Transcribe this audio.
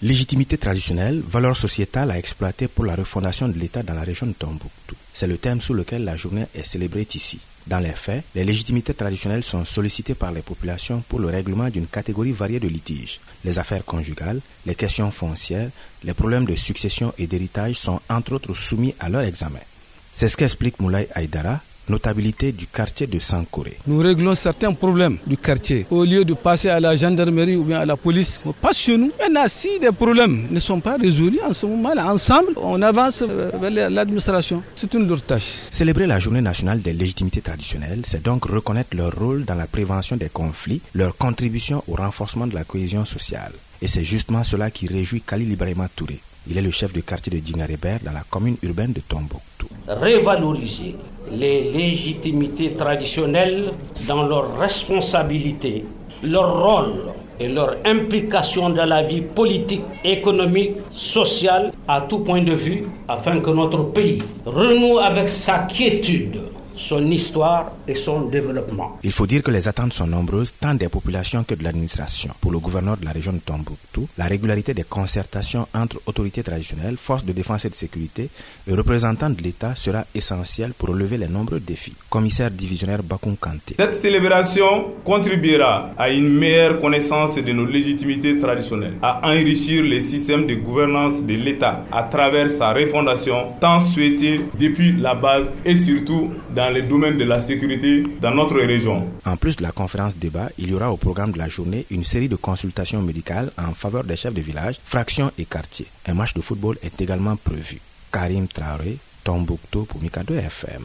Légitimité traditionnelle, valeur sociétale à exploiter pour la refondation de l'État dans la région de Tombouctou. C'est le thème sous lequel la journée est célébrée ici. Dans les faits, les légitimités traditionnelles sont sollicitées par les populations pour le règlement d'une catégorie variée de litiges. Les affaires conjugales, les questions foncières, les problèmes de succession et d'héritage sont entre autres soumis à leur examen. C'est ce qu'explique Moulay Aïdara, notabilité du quartier de Sankoré. Nous réglons certains problèmes du quartier. Au lieu de passer à la gendarmerie ou bien à la police, on passe chez nous. Maintenant, si des problèmes ne sont pas résolus en ce moment, ensemble, on avance vers l'administration. C'est une lourde tâche. Célébrer la journée nationale des légitimités traditionnelles, c'est donc reconnaître leur rôle dans la prévention des conflits, leur contribution au renforcement de la cohésion sociale. Et c'est justement cela qui réjouit Kali Ibrahima Touré. Il est le chef du quartier de Dingareber dans la commune urbaine de Tombouctou. Révaloriser les légitimités traditionnelles dans leurs responsabilités, leur rôle et leur implication dans la vie politique, économique, sociale, à tout point de vue, afin que notre pays renoue avec sa quiétude son histoire et son développement. Il faut dire que les attentes sont nombreuses, tant des populations que de l'administration. Pour le gouverneur de la région de Tombouctou, la régularité des concertations entre autorités traditionnelles, forces de défense et de sécurité et représentants de l'État sera essentielle pour relever les nombreux défis. Commissaire divisionnaire Bakoun Kanté. Cette célébration contribuera à une meilleure connaissance de nos légitimités traditionnelles, à enrichir les systèmes de gouvernance de l'État à travers sa refondation tant souhaitée depuis la base et surtout dans de la sécurité dans notre région. En plus de la conférence débat, il y aura au programme de la journée une série de consultations médicales en faveur des chefs de village, fractions et quartiers. Un match de football est également prévu. Karim Traoré, Tombouctou pour Mikado FM.